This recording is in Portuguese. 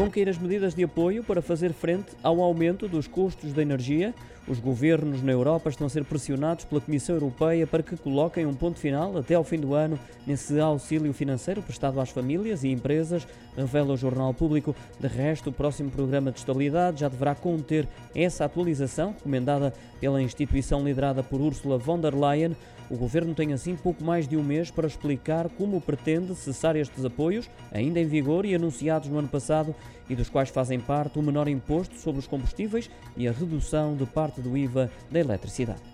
Vão cair as medidas de apoio para fazer frente ao aumento dos custos da energia. Os governos na Europa estão a ser pressionados pela Comissão Europeia para que coloquem um ponto final até ao fim do ano nesse auxílio financeiro prestado às famílias e empresas, revela o Jornal Público. De resto, o próximo programa de estabilidade já deverá conter essa atualização recomendada pela instituição liderada por Ursula von der Leyen. O governo tem assim pouco mais de um mês para explicar como pretende cessar estes apoios, ainda em vigor e anunciados no ano passado, e dos quais fazem parte o menor imposto sobre os combustíveis e a redução de parte do IVA da eletricidade.